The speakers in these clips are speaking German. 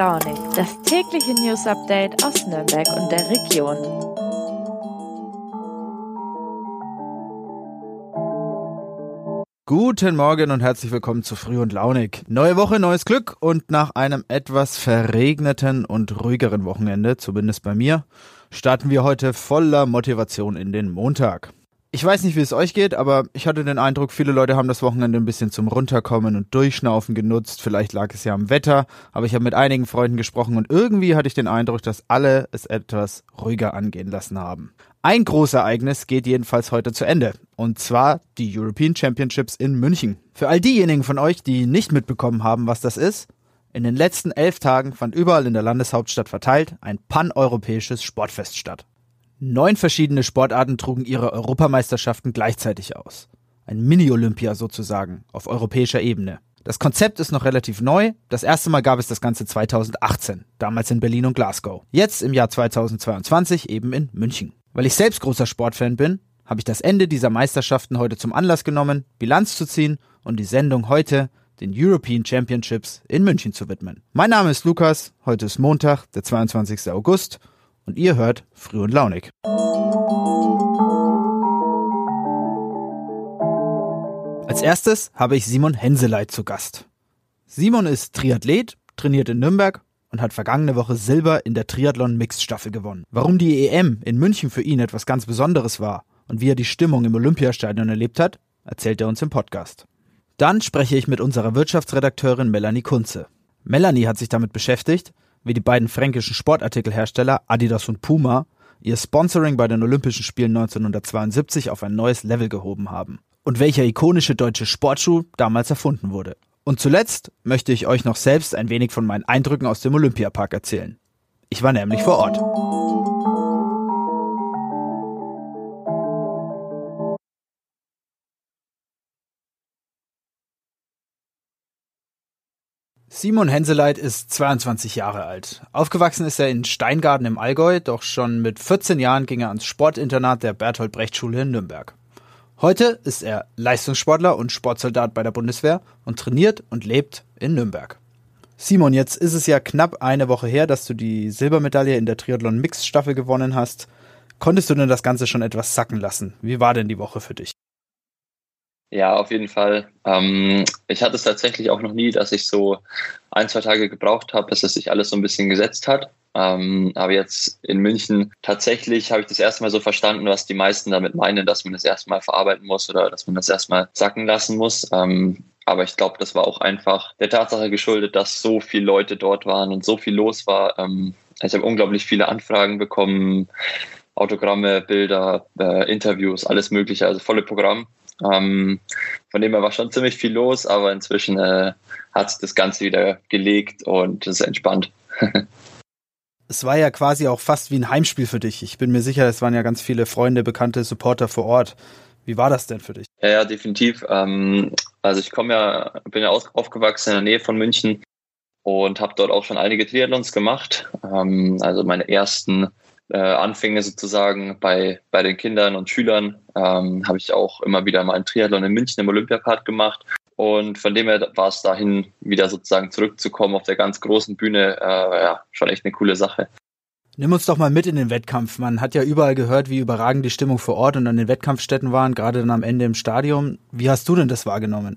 Launig, das tägliche News Update aus Nürnberg und der Region. Guten Morgen und herzlich willkommen zu Früh und Launig. Neue Woche, neues Glück und nach einem etwas verregneten und ruhigeren Wochenende, zumindest bei mir, starten wir heute voller Motivation in den Montag. Ich weiß nicht, wie es euch geht, aber ich hatte den Eindruck, viele Leute haben das Wochenende ein bisschen zum Runterkommen und Durchschnaufen genutzt. Vielleicht lag es ja am Wetter, aber ich habe mit einigen Freunden gesprochen und irgendwie hatte ich den Eindruck, dass alle es etwas ruhiger angehen lassen haben. Ein Großereignis geht jedenfalls heute zu Ende, und zwar die European Championships in München. Für all diejenigen von euch, die nicht mitbekommen haben, was das ist, in den letzten elf Tagen fand überall in der Landeshauptstadt verteilt ein paneuropäisches Sportfest statt. Neun verschiedene Sportarten trugen ihre Europameisterschaften gleichzeitig aus. Ein Mini-Olympia sozusagen, auf europäischer Ebene. Das Konzept ist noch relativ neu. Das erste Mal gab es das Ganze 2018, damals in Berlin und Glasgow. Jetzt im Jahr 2022 eben in München. Weil ich selbst großer Sportfan bin, habe ich das Ende dieser Meisterschaften heute zum Anlass genommen, Bilanz zu ziehen und die Sendung heute den European Championships in München zu widmen. Mein Name ist Lukas, heute ist Montag, der 22. August und ihr hört Früh und Launig. Als erstes habe ich Simon Henseleit zu Gast. Simon ist Triathlet, trainiert in Nürnberg und hat vergangene Woche Silber in der Triathlon Mixed Staffel gewonnen. Warum die EM in München für ihn etwas ganz Besonderes war und wie er die Stimmung im Olympiastadion erlebt hat, erzählt er uns im Podcast. Dann spreche ich mit unserer Wirtschaftsredakteurin Melanie Kunze. Melanie hat sich damit beschäftigt, wie die beiden fränkischen Sportartikelhersteller Adidas und Puma ihr Sponsoring bei den Olympischen Spielen 1972 auf ein neues Level gehoben haben und welcher ikonische deutsche Sportschuh damals erfunden wurde. Und zuletzt möchte ich euch noch selbst ein wenig von meinen Eindrücken aus dem Olympiapark erzählen. Ich war nämlich vor Ort. Simon Henseleit ist 22 Jahre alt. Aufgewachsen ist er in Steingarten im Allgäu, doch schon mit 14 Jahren ging er ans Sportinternat der Bertolt Brecht Schule in Nürnberg. Heute ist er Leistungssportler und Sportsoldat bei der Bundeswehr und trainiert und lebt in Nürnberg. Simon, jetzt ist es ja knapp eine Woche her, dass du die Silbermedaille in der Triathlon Mix Staffel gewonnen hast. Konntest du denn das Ganze schon etwas sacken lassen? Wie war denn die Woche für dich? Ja, auf jeden Fall. Ähm, ich hatte es tatsächlich auch noch nie, dass ich so ein, zwei Tage gebraucht habe, bis es sich alles so ein bisschen gesetzt hat. Ähm, aber jetzt in München tatsächlich habe ich das erste Mal so verstanden, was die meisten damit meinen, dass man das erstmal verarbeiten muss oder dass man das erstmal sacken lassen muss. Ähm, aber ich glaube, das war auch einfach der Tatsache geschuldet, dass so viele Leute dort waren und so viel los war. Ähm, ich habe unglaublich viele Anfragen bekommen, Autogramme, Bilder, äh, Interviews, alles Mögliche, also volle Programm. Ähm, von dem her war schon ziemlich viel los, aber inzwischen äh, hat sich das Ganze wieder gelegt und es ist entspannt. es war ja quasi auch fast wie ein Heimspiel für dich. Ich bin mir sicher, es waren ja ganz viele Freunde, bekannte Supporter vor Ort. Wie war das denn für dich? Ja, ja definitiv. Ähm, also ich komme ja, bin ja aufgewachsen in der Nähe von München und habe dort auch schon einige Triathlons gemacht. Ähm, also meine ersten äh, Anfänge sozusagen bei, bei den Kindern und Schülern ähm, habe ich auch immer wieder mal einen Triathlon in München im Olympiapark gemacht. Und von dem her war es dahin, wieder sozusagen zurückzukommen auf der ganz großen Bühne, äh, ja, schon echt eine coole Sache. Nimm uns doch mal mit in den Wettkampf. Man hat ja überall gehört, wie überragend die Stimmung vor Ort und an den Wettkampfstätten waren, gerade dann am Ende im Stadion. Wie hast du denn das wahrgenommen?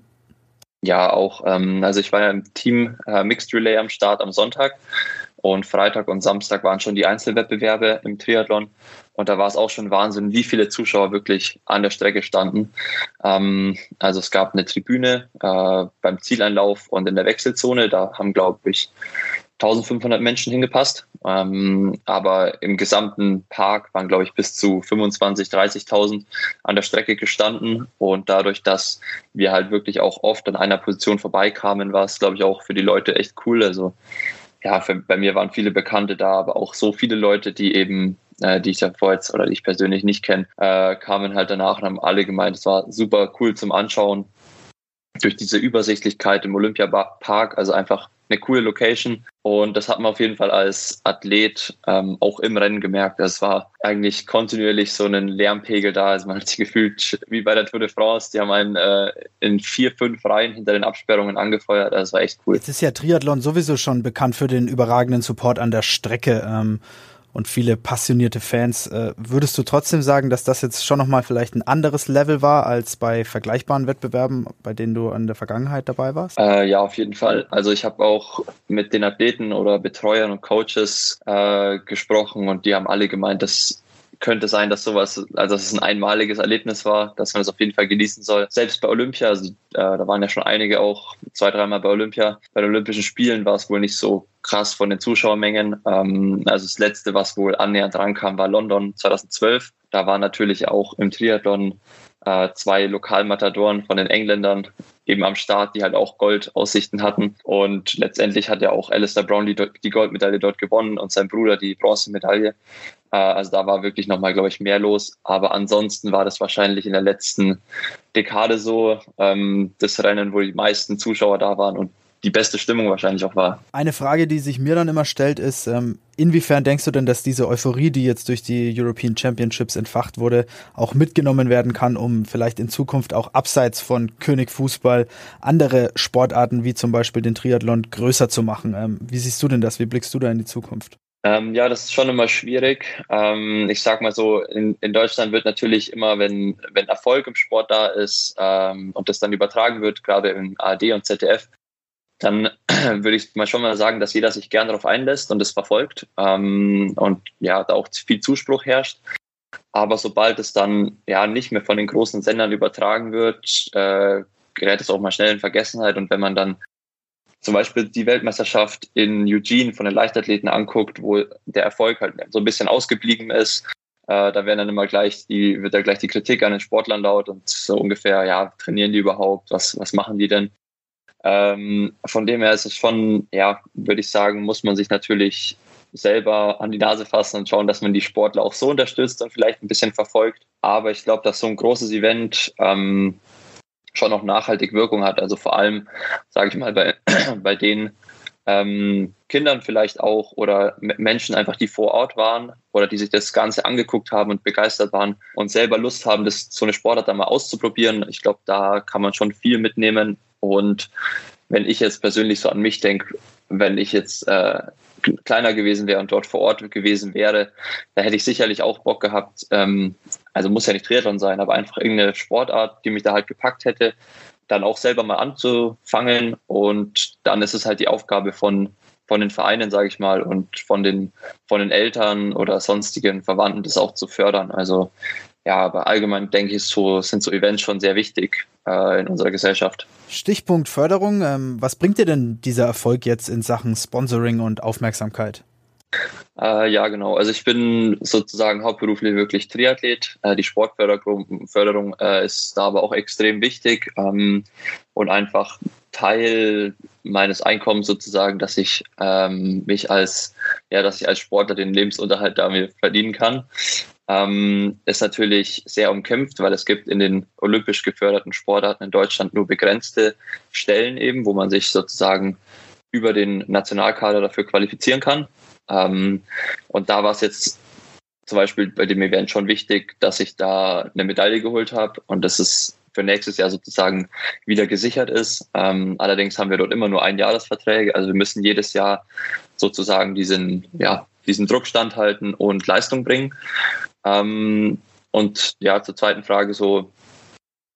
Ja, auch. Ähm, also ich war ja im Team äh, Mixed Relay am Start am Sonntag und Freitag und Samstag waren schon die Einzelwettbewerbe im Triathlon. Und da war es auch schon Wahnsinn, wie viele Zuschauer wirklich an der Strecke standen. Ähm, also es gab eine Tribüne äh, beim Zieleinlauf und in der Wechselzone. Da haben, glaube ich, 1500 Menschen hingepasst. Ähm, aber im gesamten Park waren, glaube ich, bis zu 25.000, 30.000 an der Strecke gestanden. Und dadurch, dass wir halt wirklich auch oft an einer Position vorbeikamen, war es, glaube ich, auch für die Leute echt cool. Also ja, für, bei mir waren viele Bekannte da, aber auch so viele Leute, die eben, äh, die ich ja vorher jetzt oder die ich persönlich nicht kenne, äh, kamen halt danach und haben alle gemeint, es war super cool zum Anschauen. Durch diese Übersichtlichkeit im Olympiapark, also einfach eine coole Location. Und das hat man auf jeden Fall als Athlet ähm, auch im Rennen gemerkt. Es war eigentlich kontinuierlich so ein Lärmpegel da. Also man hat sich gefühlt wie bei der Tour de France. Die haben einen äh, in vier, fünf Reihen hinter den Absperrungen angefeuert. Das war echt cool. Jetzt ist ja Triathlon sowieso schon bekannt für den überragenden Support an der Strecke. Ähm und viele passionierte Fans. Äh, würdest du trotzdem sagen, dass das jetzt schon nochmal vielleicht ein anderes Level war als bei vergleichbaren Wettbewerben, bei denen du in der Vergangenheit dabei warst? Äh, ja, auf jeden Fall. Also ich habe auch mit den Athleten oder Betreuern und Coaches äh, gesprochen und die haben alle gemeint, dass könnte sein, dass sowas, also dass es ein einmaliges Erlebnis war, dass man es auf jeden Fall genießen soll. Selbst bei Olympia, also, äh, da waren ja schon einige auch zwei, dreimal bei Olympia. Bei den Olympischen Spielen war es wohl nicht so krass von den Zuschauermengen. Ähm, also das letzte, was wohl annähernd rankam, war London 2012. Da waren natürlich auch im Triathlon äh, zwei Lokalmatadoren von den Engländern eben am Start, die halt auch Goldaussichten hatten. Und letztendlich hat ja auch Alistair Brown die, die Goldmedaille dort gewonnen und sein Bruder die Bronzemedaille. Äh, also da war wirklich nochmal, glaube ich, mehr los. Aber ansonsten war das wahrscheinlich in der letzten Dekade so, ähm, das Rennen, wo die meisten Zuschauer da waren und die beste Stimmung wahrscheinlich auch war. Eine Frage, die sich mir dann immer stellt, ist, ähm, inwiefern denkst du denn, dass diese Euphorie, die jetzt durch die European Championships entfacht wurde, auch mitgenommen werden kann, um vielleicht in Zukunft auch abseits von König Fußball andere Sportarten wie zum Beispiel den Triathlon größer zu machen? Ähm, wie siehst du denn das? Wie blickst du da in die Zukunft? Ähm, ja, das ist schon immer schwierig. Ähm, ich sag mal so, in, in Deutschland wird natürlich immer, wenn, wenn Erfolg im Sport da ist ähm, und das dann übertragen wird, gerade in ARD und ZDF, dann würde ich mal schon mal sagen, dass jeder sich gern darauf einlässt und es verfolgt ähm, und ja, da auch viel Zuspruch herrscht. Aber sobald es dann ja nicht mehr von den großen Sendern übertragen wird, äh, gerät es auch mal schnell in Vergessenheit. Und wenn man dann zum Beispiel die Weltmeisterschaft in Eugene von den Leichtathleten anguckt, wo der Erfolg halt so ein bisschen ausgeblieben ist, äh, da werden dann immer gleich die, wird da gleich die Kritik an den Sportlern laut und so ungefähr, ja, trainieren die überhaupt? Was, was machen die denn? Ähm, von dem her ist es schon, ja, würde ich sagen, muss man sich natürlich selber an die Nase fassen und schauen, dass man die Sportler auch so unterstützt und vielleicht ein bisschen verfolgt. Aber ich glaube, dass so ein großes Event ähm, schon noch nachhaltig Wirkung hat. Also vor allem, sage ich mal, bei, bei den ähm, Kindern vielleicht auch oder Menschen einfach, die vor Ort waren oder die sich das Ganze angeguckt haben und begeistert waren und selber Lust haben, das so eine Sportart da mal auszuprobieren. Ich glaube, da kann man schon viel mitnehmen. Und wenn ich jetzt persönlich so an mich denke, wenn ich jetzt äh, kleiner gewesen wäre und dort vor Ort gewesen wäre, da hätte ich sicherlich auch Bock gehabt. Ähm, also muss ja nicht Triathlon sein, aber einfach irgendeine Sportart, die mich da halt gepackt hätte, dann auch selber mal anzufangen. Und dann ist es halt die Aufgabe von, von den Vereinen, sage ich mal, und von den, von den Eltern oder sonstigen Verwandten, das auch zu fördern. Also ja, aber allgemein denke ich, so, sind so Events schon sehr wichtig äh, in unserer Gesellschaft. Stichpunkt Förderung. Ähm, was bringt dir denn dieser Erfolg jetzt in Sachen Sponsoring und Aufmerksamkeit? Äh, ja, genau. Also ich bin sozusagen hauptberuflich wirklich Triathlet. Äh, die Sportförderung Förderung, äh, ist da aber auch extrem wichtig ähm, und einfach Teil meines Einkommens sozusagen, dass ich ähm, mich als ja, dass ich als Sportler den Lebensunterhalt damit verdienen kann ähm, ist natürlich sehr umkämpft, weil es gibt in den olympisch geförderten Sportarten in Deutschland nur begrenzte Stellen eben, wo man sich sozusagen über den Nationalkader dafür qualifizieren kann. Ähm, und da war es jetzt zum Beispiel bei dem Event schon wichtig, dass ich da eine Medaille geholt habe und dass es für nächstes Jahr sozusagen wieder gesichert ist. Ähm, allerdings haben wir dort immer nur ein Jahresverträge, also wir müssen jedes Jahr sozusagen diesen, ja, diesen Druck standhalten und Leistung bringen. Ähm, und ja, zur zweiten Frage so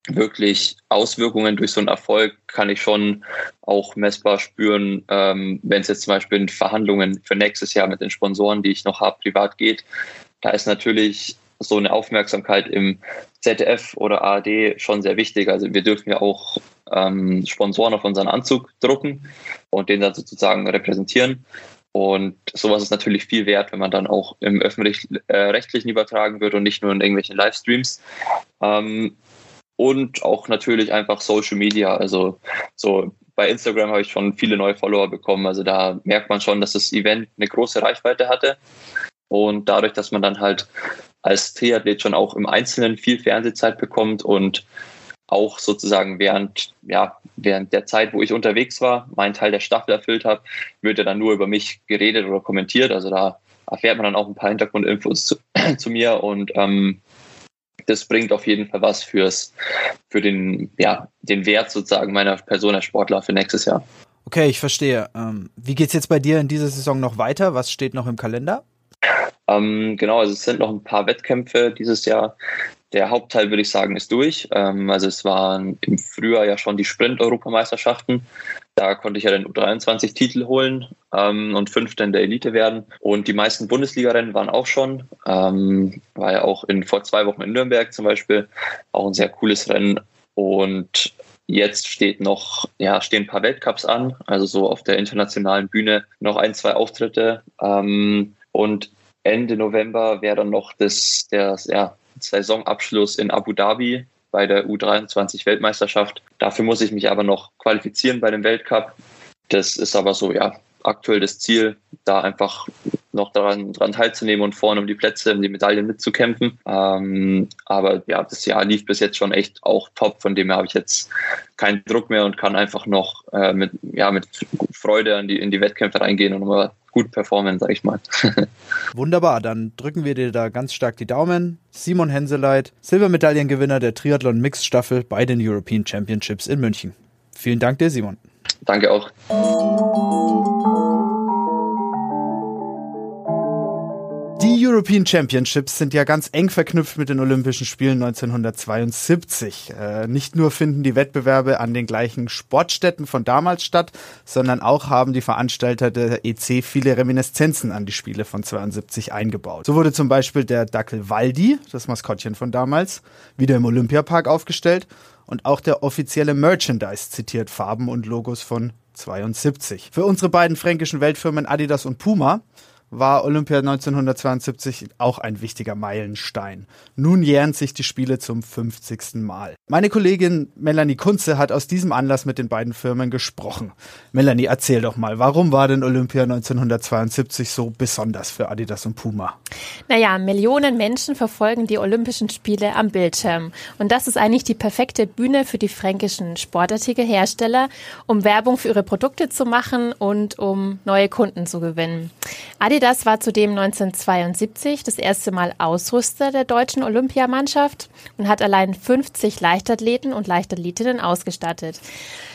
wirklich Auswirkungen durch so einen Erfolg kann ich schon auch messbar spüren, ähm, wenn es jetzt zum Beispiel in Verhandlungen für nächstes Jahr mit den Sponsoren, die ich noch habe, privat geht. Da ist natürlich so eine Aufmerksamkeit im ZDF oder ARD schon sehr wichtig. Also wir dürfen ja auch ähm, Sponsoren auf unseren Anzug drucken und den dann sozusagen repräsentieren. Und sowas ist natürlich viel wert, wenn man dann auch im öffentlich-rechtlichen äh, übertragen wird und nicht nur in irgendwelchen Livestreams. Ähm, und auch natürlich einfach Social Media. Also so bei Instagram habe ich schon viele neue Follower bekommen. Also da merkt man schon, dass das Event eine große Reichweite hatte. Und dadurch, dass man dann halt als Triathlet schon auch im Einzelnen viel Fernsehzeit bekommt und auch sozusagen während, ja, während der Zeit, wo ich unterwegs war, meinen Teil der Staffel erfüllt habe, wird ja dann nur über mich geredet oder kommentiert. Also da erfährt man dann auch ein paar Hintergrundinfos zu, zu mir und ähm, das bringt auf jeden Fall was fürs, für den, ja, den Wert sozusagen meiner Person als Sportler für nächstes Jahr. Okay, ich verstehe. Ähm, wie es jetzt bei dir in dieser Saison noch weiter? Was steht noch im Kalender? Ähm, genau, also es sind noch ein paar Wettkämpfe dieses Jahr. Der Hauptteil, würde ich sagen, ist durch. Ähm, also es waren im Frühjahr ja schon die Sprint-Europameisterschaften. Da konnte ich ja den U23-Titel holen ähm, und Fünfter in der Elite werden. Und die meisten Bundesliga-Rennen waren auch schon. Ähm, war ja auch in, vor zwei Wochen in Nürnberg zum Beispiel. Auch ein sehr cooles Rennen. Und jetzt steht noch, ja, stehen ein paar Weltcups an. Also so auf der internationalen Bühne noch ein, zwei Auftritte. Ähm, und Ende November wäre dann noch das, der ja, Saisonabschluss in Abu Dhabi bei der U23-Weltmeisterschaft. Dafür muss ich mich aber noch qualifizieren bei dem Weltcup. Das ist aber so, ja, aktuell das Ziel, da einfach noch daran, daran teilzunehmen und vorne um die Plätze, um die Medaillen mitzukämpfen. Ähm, aber ja, das Jahr lief bis jetzt schon echt auch top. Von dem her habe ich jetzt keinen Druck mehr und kann einfach noch äh, mit, ja, mit Freude in die, in die Wettkämpfe reingehen und mal gut performen, sag ich mal. Wunderbar, dann drücken wir dir da ganz stark die Daumen. Simon Henseleit, Silbermedaillengewinner der Triathlon Mixed Staffel bei den European Championships in München. Vielen Dank dir, Simon. Danke auch. European Championships sind ja ganz eng verknüpft mit den Olympischen Spielen 1972. Äh, nicht nur finden die Wettbewerbe an den gleichen Sportstätten von damals statt, sondern auch haben die Veranstalter der EC viele Reminiszenzen an die Spiele von 72 eingebaut. So wurde zum Beispiel der Dackel Waldi, das Maskottchen von damals, wieder im Olympiapark aufgestellt und auch der offizielle Merchandise zitiert Farben und Logos von 72. Für unsere beiden fränkischen Weltfirmen Adidas und Puma war Olympia 1972 auch ein wichtiger Meilenstein. Nun jähren sich die Spiele zum 50. Mal. Meine Kollegin Melanie Kunze hat aus diesem Anlass mit den beiden Firmen gesprochen. Melanie, erzähl doch mal, warum war denn Olympia 1972 so besonders für Adidas und Puma? Naja, Millionen Menschen verfolgen die Olympischen Spiele am Bildschirm. Und das ist eigentlich die perfekte Bühne für die fränkischen Sportartikelhersteller, um Werbung für ihre Produkte zu machen und um neue Kunden zu gewinnen. Adidas Adidas war zudem 1972 das erste Mal Ausrüster der deutschen Olympiamannschaft und hat allein 50 Leichtathleten und Leichtathletinnen ausgestattet.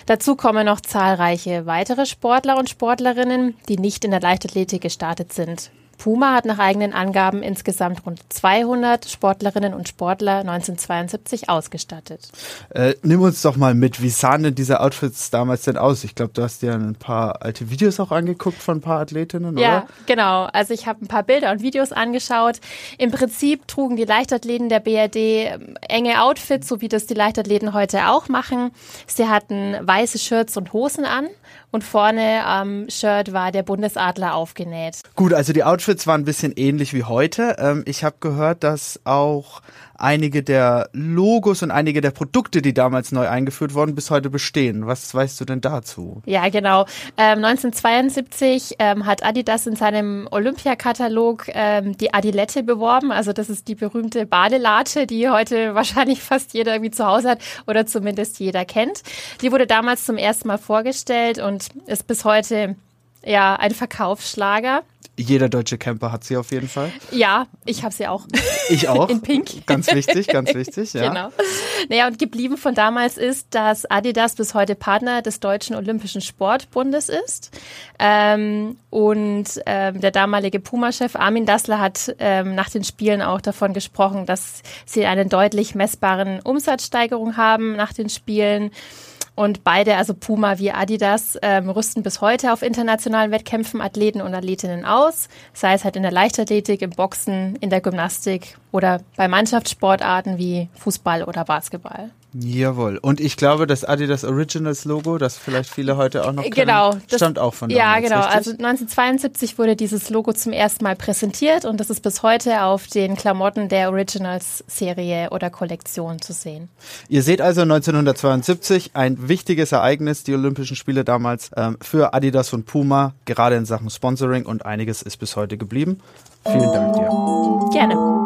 Dazu kommen noch zahlreiche weitere Sportler und Sportlerinnen, die nicht in der Leichtathletik gestartet sind. Puma hat nach eigenen Angaben insgesamt rund 200 Sportlerinnen und Sportler 1972 ausgestattet. Äh, nimm uns doch mal mit, wie sahen denn diese Outfits damals denn aus? Ich glaube, du hast dir ein paar alte Videos auch angeguckt von ein paar Athletinnen, ja, oder? Ja, genau. Also ich habe ein paar Bilder und Videos angeschaut. Im Prinzip trugen die Leichtathleten der BRD ähm, enge Outfits, so wie das die Leichtathleten heute auch machen. Sie hatten weiße Shirts und Hosen an und vorne am Shirt war der Bundesadler aufgenäht. Gut, also die Outfits waren ein bisschen ähnlich wie heute. Ähm, ich habe gehört, dass auch einige der Logos und einige der Produkte, die damals neu eingeführt wurden, bis heute bestehen. Was weißt du denn dazu? Ja, genau. Ähm, 1972 ähm, hat Adidas in seinem Olympiakatalog ähm, die Adilette beworben. Also das ist die berühmte Badelatte, die heute wahrscheinlich fast jeder irgendwie zu Hause hat oder zumindest jeder kennt. Die wurde damals zum ersten Mal vorgestellt und ist bis heute ja ein Verkaufsschlager. Jeder deutsche Camper hat sie auf jeden Fall. Ja, ich habe sie auch. Ich auch. In Pink. Ganz wichtig, ganz wichtig, ja. Genau. Naja, und geblieben von damals ist, dass Adidas bis heute Partner des Deutschen Olympischen Sportbundes ist. Ähm, und ähm, der damalige Puma-Chef Armin Dassler hat ähm, nach den Spielen auch davon gesprochen, dass sie einen deutlich messbaren Umsatzsteigerung haben nach den Spielen. Und beide, also Puma wie Adidas, ähm, rüsten bis heute auf internationalen Wettkämpfen Athleten und Athletinnen aus, sei es halt in der Leichtathletik, im Boxen, in der Gymnastik oder bei Mannschaftssportarten wie Fußball oder Basketball. Jawohl. Und ich glaube, das Adidas Originals Logo, das vielleicht viele heute auch noch kennen, genau, das, stammt auch von damals, Ja, genau. Richtig? Also 1972 wurde dieses Logo zum ersten Mal präsentiert und das ist bis heute auf den Klamotten der Originals Serie oder Kollektion zu sehen. Ihr seht also 1972 ein wichtiges Ereignis, die Olympischen Spiele damals ähm, für Adidas und Puma, gerade in Sachen Sponsoring und einiges ist bis heute geblieben. Vielen Dank dir. Gerne.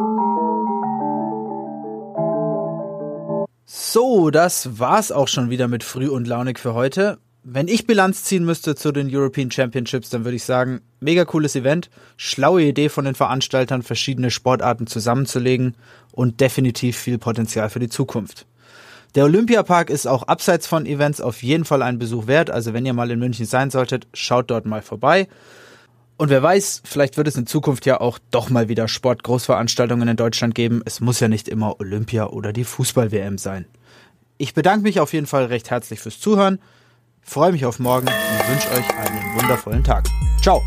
So, das war's auch schon wieder mit Früh und Launig für heute. Wenn ich Bilanz ziehen müsste zu den European Championships, dann würde ich sagen, mega cooles Event, schlaue Idee von den Veranstaltern, verschiedene Sportarten zusammenzulegen und definitiv viel Potenzial für die Zukunft. Der Olympiapark ist auch abseits von Events auf jeden Fall einen Besuch wert, also wenn ihr mal in München sein solltet, schaut dort mal vorbei. Und wer weiß, vielleicht wird es in Zukunft ja auch doch mal wieder Sportgroßveranstaltungen in Deutschland geben. Es muss ja nicht immer Olympia oder die Fußball-WM sein. Ich bedanke mich auf jeden Fall recht herzlich fürs Zuhören freue mich auf morgen und wünsche euch einen wundervollen Tag. Ciao!